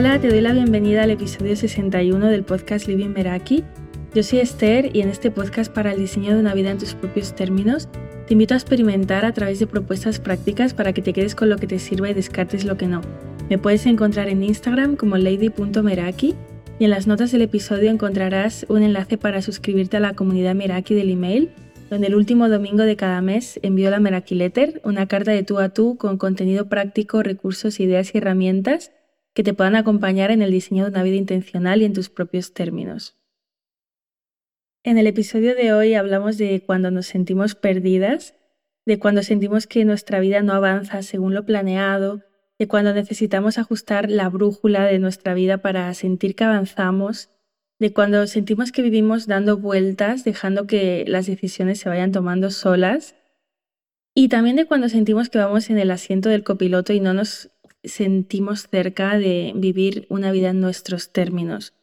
Hola, te doy la bienvenida al episodio 61 del podcast Living Meraki. Yo soy Esther y en este podcast para el diseño de una vida en tus propios términos, te invito a experimentar a través de propuestas prácticas para que te quedes con lo que te sirva y descartes lo que no. Me puedes encontrar en Instagram como lady.meraki y en las notas del episodio encontrarás un enlace para suscribirte a la comunidad Meraki del email, donde el último domingo de cada mes envío la Meraki Letter, una carta de tú a tú con contenido práctico, recursos, ideas y herramientas que te puedan acompañar en el diseño de una vida intencional y en tus propios términos. En el episodio de hoy hablamos de cuando nos sentimos perdidas, de cuando sentimos que nuestra vida no avanza según lo planeado, de cuando necesitamos ajustar la brújula de nuestra vida para sentir que avanzamos, de cuando sentimos que vivimos dando vueltas, dejando que las decisiones se vayan tomando solas, y también de cuando sentimos que vamos en el asiento del copiloto y no nos sentimos cerca de vivir una vida en nuestros términos.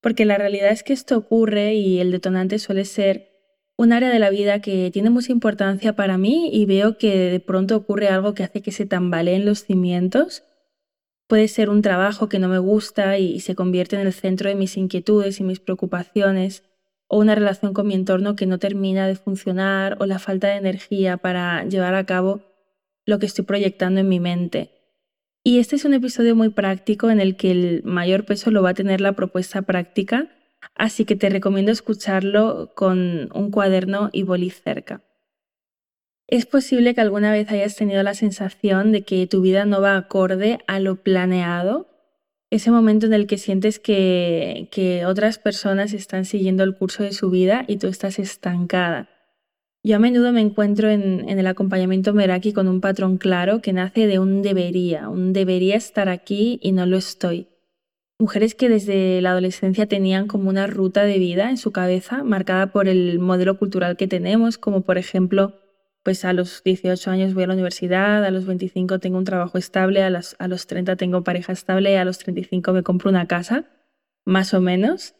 Porque la realidad es que esto ocurre y el detonante suele ser un área de la vida que tiene mucha importancia para mí y veo que de pronto ocurre algo que hace que se tambaleen los cimientos. Puede ser un trabajo que no me gusta y se convierte en el centro de mis inquietudes y mis preocupaciones, o una relación con mi entorno que no termina de funcionar, o la falta de energía para llevar a cabo lo que estoy proyectando en mi mente. Y este es un episodio muy práctico en el que el mayor peso lo va a tener la propuesta práctica, así que te recomiendo escucharlo con un cuaderno y boli cerca. Es posible que alguna vez hayas tenido la sensación de que tu vida no va acorde a lo planeado, ese momento en el que sientes que, que otras personas están siguiendo el curso de su vida y tú estás estancada. Yo a menudo me encuentro en, el acompañamiento Meraki con un patrón claro que nace de un debería, un debería estar aquí y no lo estoy. Mujeres que desde la adolescencia tenían como una ruta de vida en su cabeza marcada por el modelo cultural que tenemos, como por ejemplo, pues a los 18 años voy a la universidad, a los 25 tengo un trabajo estable, a los, a los 30 tengo pareja estable, a los 35 me compro una casa, más o menos.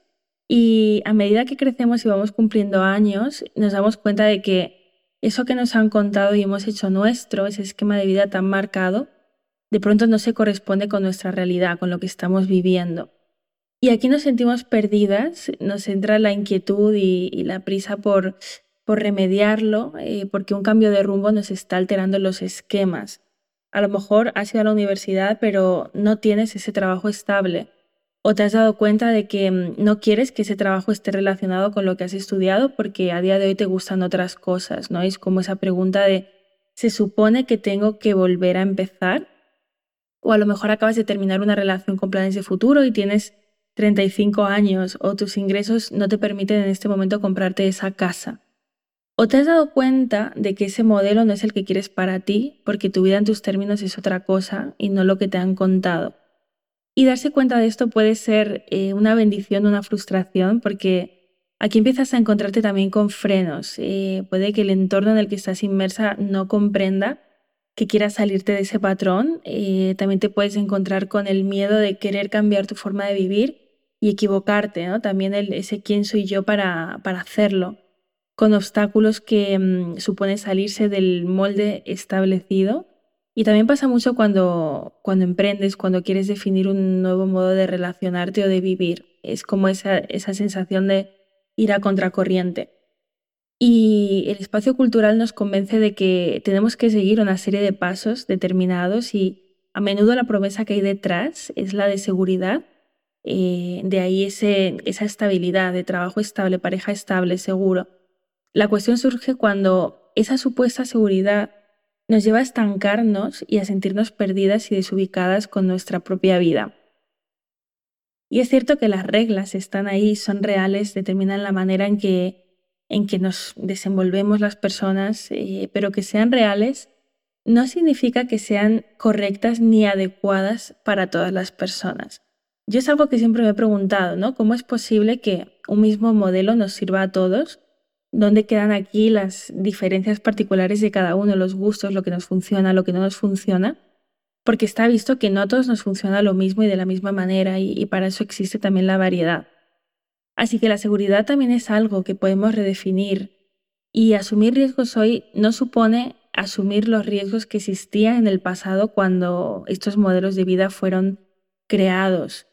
Y a medida que crecemos y vamos cumpliendo años, nos damos cuenta de que eso que nos han contado y hemos hecho nuestro, ese esquema de vida tan marcado, de pronto no se corresponde con nuestra realidad, con lo que estamos viviendo. Y aquí nos sentimos perdidas, nos entra la inquietud y, la prisa por, por remediarlo, eh, porque un cambio de rumbo nos está alterando los esquemas. A lo mejor has ido a la universidad, pero no tienes ese trabajo estable o te has dado cuenta de que mm, no quieres que ese trabajo esté relacionado con lo que has estudiado porque a día de hoy te gustan otras cosas, ¿no? Es como esa pregunta de, ¿se supone que tengo que volver a empezar? O a lo mejor acabas de terminar una relación con planes de futuro y tienes 35 años o tus ingresos no te permiten en este momento comprarte esa casa. O te has dado cuenta de que ese modelo no es el que quieres para ti porque tu vida en tus términos es otra cosa y no lo que te han contado. Y darse cuenta de esto puede ser eh, una bendición, una frustración, porque aquí empiezas a encontrarte también con frenos. Eh, puede que el entorno en el que estás inmersa no comprenda que quieras salirte de ese patrón. Eh, también te puedes encontrar con el miedo de querer cambiar tu forma de vivir y equivocarte, ¿no? También el, ese quién soy yo para, para hacerlo, con obstáculos que mm, supone salirse del molde establecido y también pasa mucho cuando, cuando emprendes, cuando quieres definir un nuevo modo de relacionarte o de vivir. Es como esa, esa sensación de ir a contracorriente. Y el espacio cultural nos convence de que tenemos que seguir una serie de pasos determinados y a menudo la promesa que hay detrás es la de seguridad. Eh, de ahí ese, esa estabilidad de trabajo estable, pareja estable, seguro. La cuestión surge cuando esa supuesta seguridad nos lleva a estancarnos y a sentirnos perdidas y desubicadas con nuestra propia vida. Y es cierto que las reglas están ahí, son reales, determinan la manera en que, en que nos desenvolvemos las personas, eh, pero que sean reales no significa que sean correctas ni adecuadas para todas las personas. Yo es algo que siempre me he preguntado, ¿no? ¿Cómo es posible que un mismo modelo nos sirva a todos dónde quedan aquí las diferencias particulares de cada uno, los gustos, lo que nos funciona, lo que no nos funciona, porque está visto que no a todos nos funciona lo mismo y de la misma manera y, para eso existe también la variedad. Así que la seguridad también es algo que podemos redefinir y asumir riesgos hoy no supone asumir los riesgos que existían en el pasado cuando estos modelos de vida fueron creados.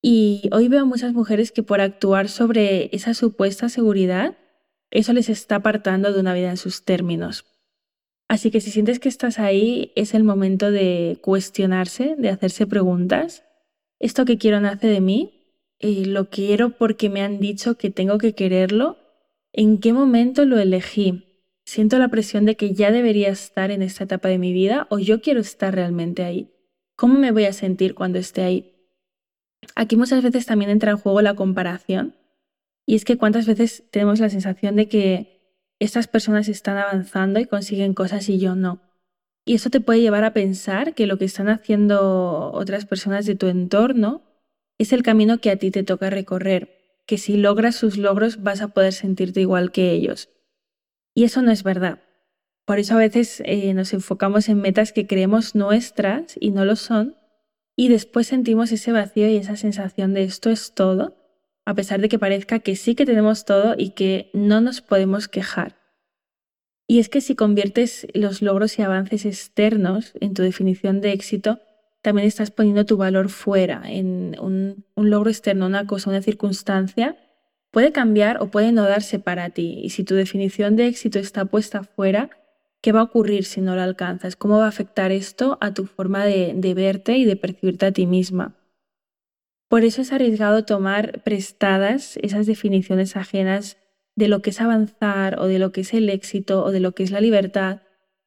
Y hoy veo a muchas mujeres que por actuar sobre esa supuesta seguridad, eso les está apartando de una vida en sus términos. Así que si sientes que estás ahí, es el momento de cuestionarse, de hacerse preguntas. ¿Esto que quiero nace de mí? Eh, ¿Lo quiero porque me han dicho que tengo que quererlo? ¿En qué momento lo elegí? ¿Siento la presión de que ya debería estar en esta etapa de mi vida o yo quiero estar realmente ahí? ¿Cómo me voy a sentir cuando esté ahí? Aquí muchas veces también entra en juego la comparación. Y es que cuántas veces tenemos la sensación de que estas personas están avanzando y consiguen cosas y yo no. Y eso te puede llevar a pensar que lo que están haciendo otras personas de tu entorno es el camino que a ti te toca recorrer, que si logras sus logros vas a poder sentirte igual que ellos. Y eso no es verdad. Por eso a veces eh, nos enfocamos en metas que creemos nuestras y no lo son, y después sentimos ese vacío y esa sensación de esto es todo, a pesar de que parezca que sí que tenemos todo y que no nos podemos quejar. Y es que si conviertes los logros y avances externos en tu definición de éxito, también estás poniendo tu valor fuera, en un, logro externo, una cosa, una circunstancia, puede cambiar o puede no darse para ti. Y si tu definición de éxito está puesta fuera, ¿qué va a ocurrir si no la alcanzas? ¿Cómo va a afectar esto a tu forma de verte y de percibirte a ti misma? Por eso es arriesgado tomar prestadas esas definiciones ajenas de lo que es avanzar o de lo que es el éxito o de lo que es la libertad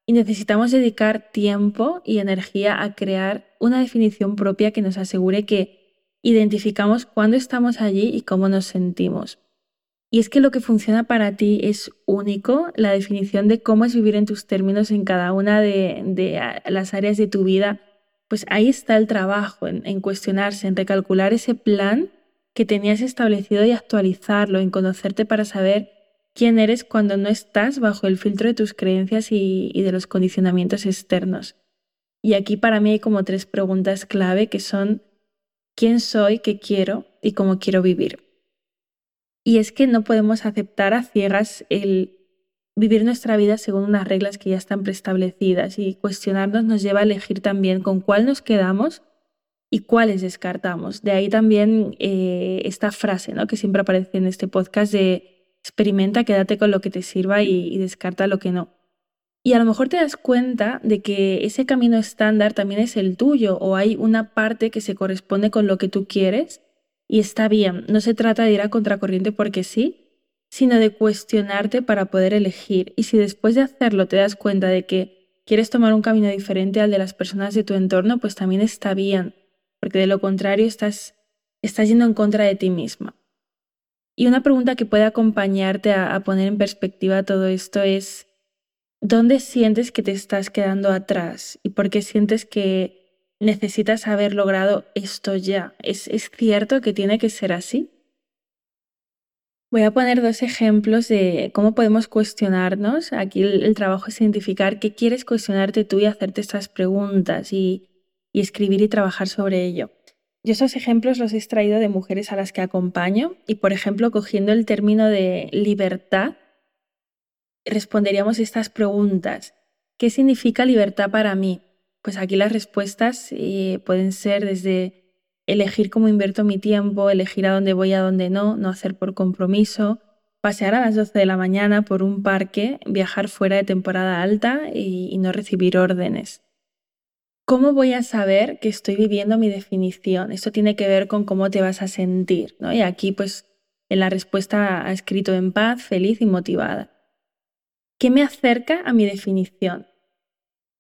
y necesitamos dedicar tiempo y energía a crear una definición propia que nos asegure que identificamos cuándo estamos allí y cómo nos sentimos. Y es que lo que funciona para ti es único, la definición de cómo es vivir en tus términos en cada una de, de las áreas de tu vida pues ahí está el trabajo, en, cuestionarse, en recalcular ese plan que tenías establecido y actualizarlo, en conocerte para saber quién eres cuando no estás bajo el filtro de tus creencias y, y de los condicionamientos externos. Y aquí para mí hay como tres preguntas clave que son quién soy, qué quiero y cómo quiero vivir. Y es que no podemos aceptar a ciegas el vivir nuestra vida según unas reglas que ya están preestablecidas y cuestionarnos nos lleva a elegir también con cuál nos quedamos y cuáles descartamos. De ahí también eh, esta frase ¿no? que siempre aparece en este podcast de experimenta, quédate con lo que te sirva y, y descarta lo que no. Y a lo mejor te das cuenta de que ese camino estándar también es el tuyo o hay una parte que se corresponde con lo que tú quieres y está bien. No se trata de ir a contracorriente porque sí, sino de cuestionarte para poder elegir. Y si después de hacerlo te das cuenta de que quieres tomar un camino diferente al de las personas de tu entorno, pues también está bien, porque de lo contrario estás, estás yendo en contra de ti misma. Y una pregunta que puede acompañarte a, poner en perspectiva todo esto es, ¿dónde sientes que te estás quedando atrás? ¿Y por qué sientes que necesitas haber logrado esto ya? ¿Es, es cierto que tiene que ser así? Voy a poner dos ejemplos de cómo podemos cuestionarnos. Aquí el, trabajo es identificar qué quieres cuestionarte tú y hacerte estas preguntas y, escribir y trabajar sobre ello. Yo esos ejemplos los he extraído de mujeres a las que acompaño y, por ejemplo, cogiendo el término de libertad, responderíamos estas preguntas. ¿Qué significa libertad para mí? Pues aquí las respuestas eh, pueden ser desde elegir cómo invierto mi tiempo, elegir a dónde voy, a dónde no, no hacer por compromiso, pasear a las 12 de la mañana por un parque, viajar fuera de temporada alta y, no recibir órdenes. ¿Cómo voy a saber que estoy viviendo mi definición? Esto tiene que ver con cómo te vas a sentir, ¿no? Y aquí, pues, en la respuesta ha escrito en paz, feliz y motivada. ¿Qué me acerca a mi definición?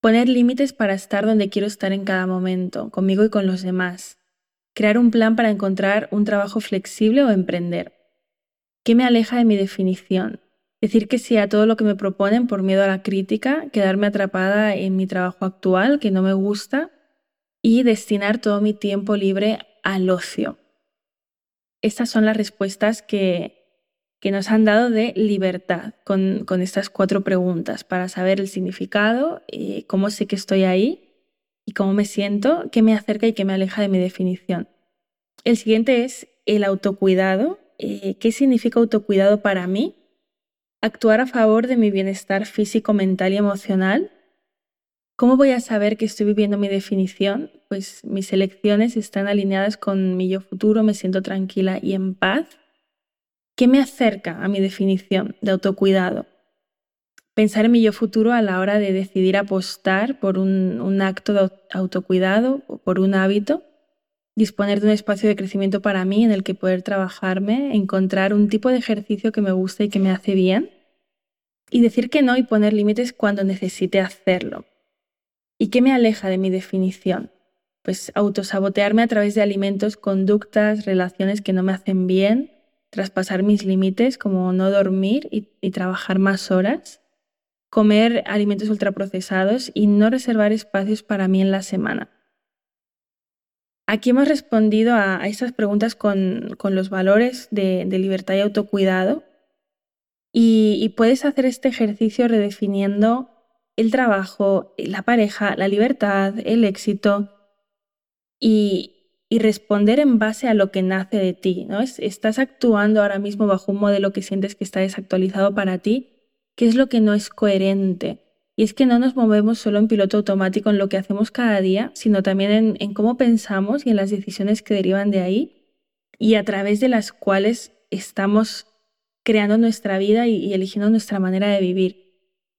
Poner límites para estar donde quiero estar en cada momento, conmigo y con los demás crear un plan para encontrar un trabajo flexible o emprender. ¿Qué me aleja de mi definición? Decir que sí a todo lo que me proponen por miedo a la crítica, quedarme atrapada en mi trabajo actual que no me gusta y destinar todo mi tiempo libre al ocio. Estas son las respuestas que, que nos han dado de libertad con, con, estas cuatro preguntas para saber el significado, y cómo sé que estoy ahí y cómo me siento, qué me acerca y qué me aleja de mi definición. El siguiente es el autocuidado. Eh, ¿Qué significa autocuidado para mí? Actuar a favor de mi bienestar físico, mental y emocional. ¿Cómo voy a saber que estoy viviendo mi definición? Pues mis elecciones están alineadas con mi yo futuro, me siento tranquila y en paz. ¿Qué me acerca a mi definición de autocuidado? Pensar en mi yo futuro a la hora de decidir apostar por un, acto de autocuidado o por un hábito, disponer de un espacio de crecimiento para mí en el que poder trabajarme, encontrar un tipo de ejercicio que me guste y que me hace bien, y decir que no y poner límites cuando necesite hacerlo ¿Y qué me aleja de mi definición? Pues autosabotearme a través de alimentos, conductas, relaciones que no me hacen bien, traspasar mis límites como no dormir y, trabajar más horas, comer alimentos ultraprocesados y no reservar espacios para mí en la semana. Aquí hemos respondido a, estas preguntas con, los valores de, libertad y autocuidado y, y puedes hacer este ejercicio redefiniendo el trabajo, la pareja, la libertad, el éxito y, responder en base a lo que nace de ti. ¿no? estás actuando ahora mismo bajo un modelo que sientes que está desactualizado para ti, ¿qué es lo que no es coherente? Y es que no nos movemos solo en piloto automático en lo que hacemos cada día, sino también en, cómo pensamos y en las decisiones que derivan de ahí y a través de las cuales estamos creando nuestra vida y eligiendo nuestra manera de vivir.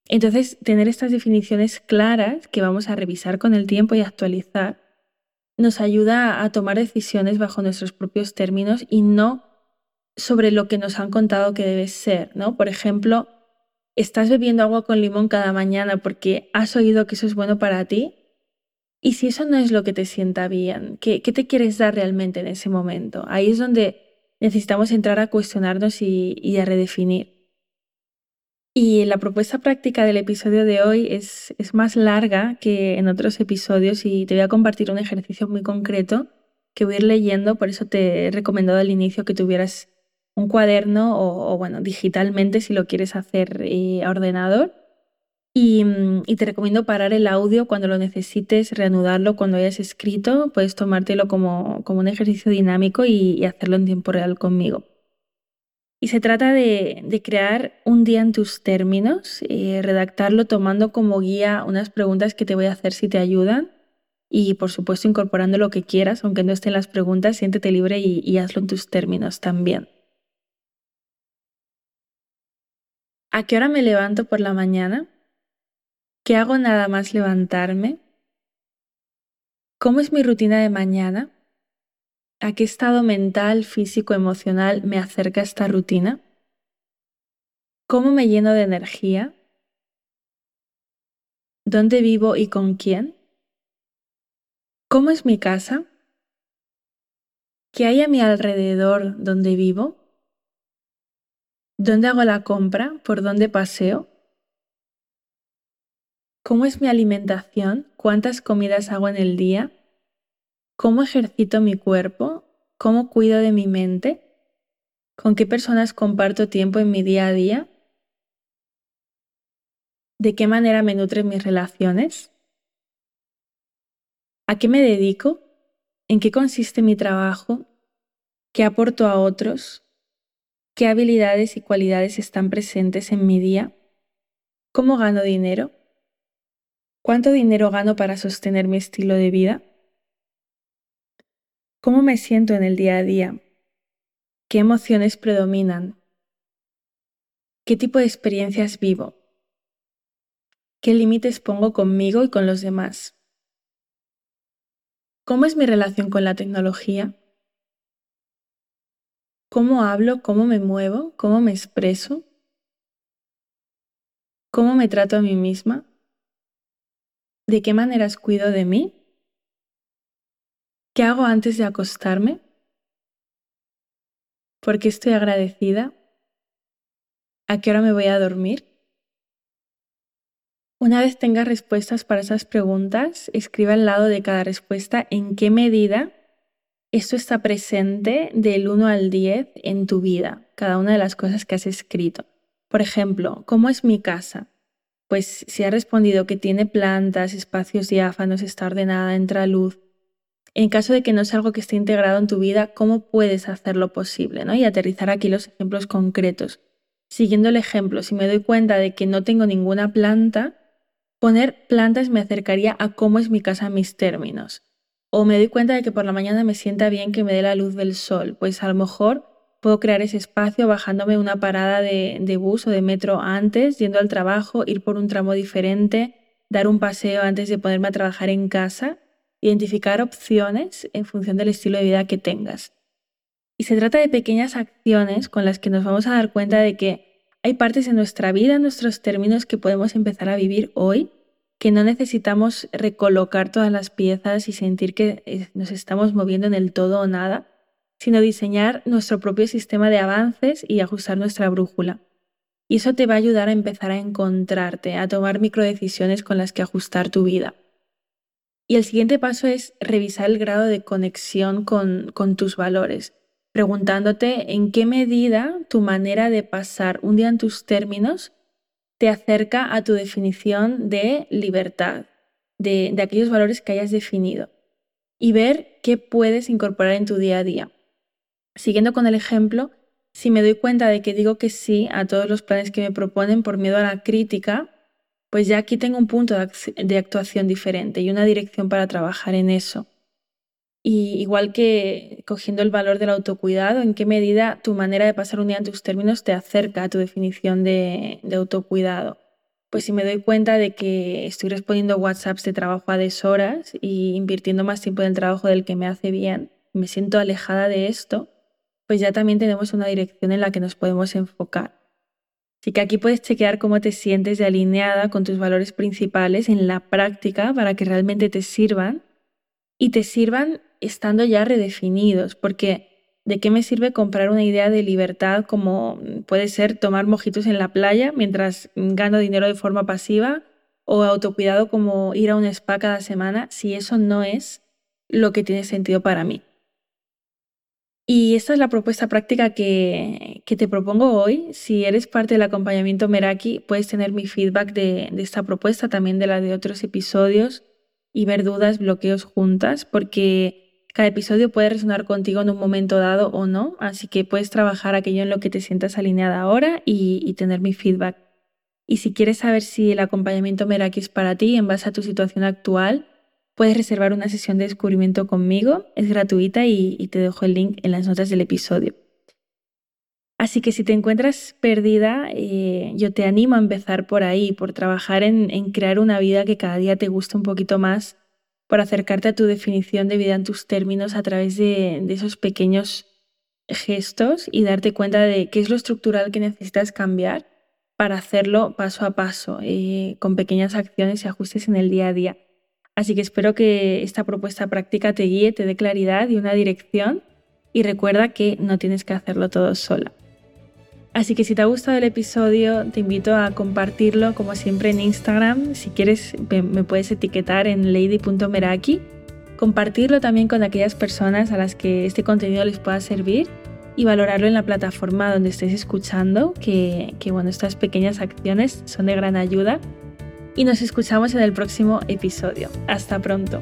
Entonces, tener estas definiciones claras que vamos a revisar con el tiempo y actualizar nos ayuda a tomar decisiones bajo nuestros propios términos y no sobre lo que nos han contado que debe ser, ¿no? Por ejemplo, estás bebiendo agua con limón cada mañana porque has oído que eso es bueno para ti. Y si eso no es lo que te sienta bien, ¿qué, te quieres dar realmente en ese momento? Ahí es donde necesitamos entrar a cuestionarnos y a redefinir. Y la propuesta práctica del episodio de hoy es, es, más larga que en otros episodios y te voy a compartir un ejercicio muy concreto que voy a ir leyendo, por eso te he recomendado al inicio que tuvieras un cuaderno o, bueno, digitalmente si lo quieres hacer eh, a ordenador. Y, y, te recomiendo parar el audio cuando lo necesites, reanudarlo cuando hayas escrito, puedes tomártelo como, como un ejercicio dinámico y hacerlo en tiempo real conmigo. Y se trata de, crear un día en tus términos, y redactarlo tomando como guía unas preguntas que te voy a hacer si te ayudan y por supuesto incorporando lo que quieras, aunque no estén las preguntas, siéntete libre y hazlo en tus términos también. ¿A qué hora me levanto por la mañana? ¿Qué hago nada más levantarme? ¿Cómo es mi rutina de mañana? ¿A qué estado mental, físico, emocional me acerca esta rutina? ¿Cómo me lleno de energía? ¿Dónde vivo y con quién? ¿Cómo es mi casa? ¿Qué hay a mi alrededor donde vivo? ¿Dónde hago la compra? ¿Por dónde paseo? ¿Cómo es mi alimentación? ¿Cuántas comidas hago en el día? cómo ejercito mi cuerpo, cómo cuido de mi mente, con qué personas comparto tiempo en mi día a día, de qué manera me nutren mis relaciones, a qué me dedico, en qué consiste mi trabajo, qué aporto a otros, qué habilidades y cualidades están presentes en mi día, cómo gano dinero, cuánto dinero gano para sostener mi estilo de vida ¿Cómo me siento en el día a día? ¿Qué emociones predominan? ¿Qué tipo de experiencias vivo? ¿Qué límites pongo conmigo y con los demás? ¿Cómo es mi relación con la tecnología? ¿Cómo hablo? ¿Cómo me muevo? ¿Cómo me expreso? ¿Cómo me trato a mí misma? ¿De qué maneras cuido de mí? ¿Qué hago antes de acostarme? ¿Por qué estoy agradecida? ¿A qué hora me voy a dormir? Una vez tengas respuestas para esas preguntas, escriba al lado de cada respuesta en qué medida esto está presente del 1 al 10 en tu vida, cada una de las cosas que has escrito. Por ejemplo, ¿cómo es mi casa? Pues si has respondido que tiene plantas, espacios diáfanos, está ordenada, entra luz, en caso de que no sea algo que esté integrado en tu vida, ¿cómo puedes hacerlo posible? ¿no? Y aterrizar aquí los ejemplos concretos. Siguiendo el ejemplo, si me doy cuenta de que no tengo ninguna planta, poner plantas me acercaría a cómo es mi casa en mis términos. O me doy cuenta de que por la mañana me sienta bien que me dé la luz del sol, pues a lo mejor puedo crear ese espacio bajándome una parada de, de bus o de metro antes, yendo al trabajo, ir por un tramo diferente, dar un paseo antes de ponerme a trabajar en casa, identificar opciones en función del estilo de vida que tengas. Y se trata de pequeñas acciones con las que nos vamos a dar cuenta de que hay partes en nuestra vida, en nuestros términos, que podemos empezar a vivir hoy, que no necesitamos recolocar todas las piezas y sentir que eh, nos estamos moviendo en el todo o nada, sino diseñar nuestro propio sistema de avances y ajustar nuestra brújula. Y eso te va a ayudar a empezar a encontrarte, a tomar microdecisiones con las que ajustar tu vida. Y el siguiente paso es revisar el grado de conexión con, con tus valores preguntándote en qué medida tu manera de pasar un día en tus términos te acerca a tu definición de libertad, de, aquellos valores que hayas definido, y ver qué puedes incorporar en tu día a día. Siguiendo con el ejemplo, si me doy cuenta de que digo que sí a todos los planes que me proponen por miedo a la crítica, pues ya aquí tengo un punto de actuación diferente y una dirección para trabajar en eso. Y igual que cogiendo el valor del autocuidado, en qué medida tu manera de pasar un día en tus términos te acerca a tu definición de, autocuidado. Pues si me doy cuenta de que estoy respondiendo WhatsApps de trabajo a deshoras y invirtiendo más tiempo en el trabajo del que me hace bien, me siento alejada de esto, pues ya también tenemos una dirección en la que nos podemos enfocar. Así que aquí puedes chequear cómo te sientes de alineada con tus valores principales en la práctica para que realmente te sirvan y te sirvan estando ya redefinidos, porque ¿de qué me sirve comprar una idea de libertad como puede ser tomar mojitos en la playa mientras gano dinero de forma pasiva o autocuidado como ir a un spa cada semana si eso no es lo que tiene sentido para mí? Y esta es la propuesta práctica que, te propongo hoy. Si eres parte del acompañamiento Meraki, puedes tener mi feedback de, de esta propuesta, también de la de otros episodios y ver dudas, bloqueos juntas, porque cada episodio puede resonar contigo en un momento dado o no, así que puedes trabajar aquello en lo que te sientas alineada ahora y, tener mi feedback. Y si quieres saber si el acompañamiento Meraki es para ti en base a tu situación actual, puedes reservar una sesión de descubrimiento conmigo, es gratuita y te dejo el link en las notas del episodio. Así que si te encuentras perdida, eh, yo te animo a empezar por ahí, por trabajar en, crear una vida que cada día te guste un poquito más, por acercarte a tu definición de vida en tus términos a través de, esos pequeños gestos y darte cuenta de qué es lo estructural que necesitas cambiar para hacerlo paso a paso, eh, con pequeñas acciones y ajustes en el día a día. Así que espero que esta propuesta práctica te guíe, te dé claridad y una dirección y recuerda que no tienes que hacerlo todo sola. Así que si te ha gustado el episodio, te invito a compartirlo como siempre en Instagram. Si quieres, me puedes etiquetar en lady.meraki. Compartirlo también con aquellas personas a las que este contenido les pueda servir y valorarlo en la plataforma donde estés escuchando, que, que bueno, estas pequeñas acciones son de gran ayuda. Y nos escuchamos en el próximo episodio. Hasta pronto.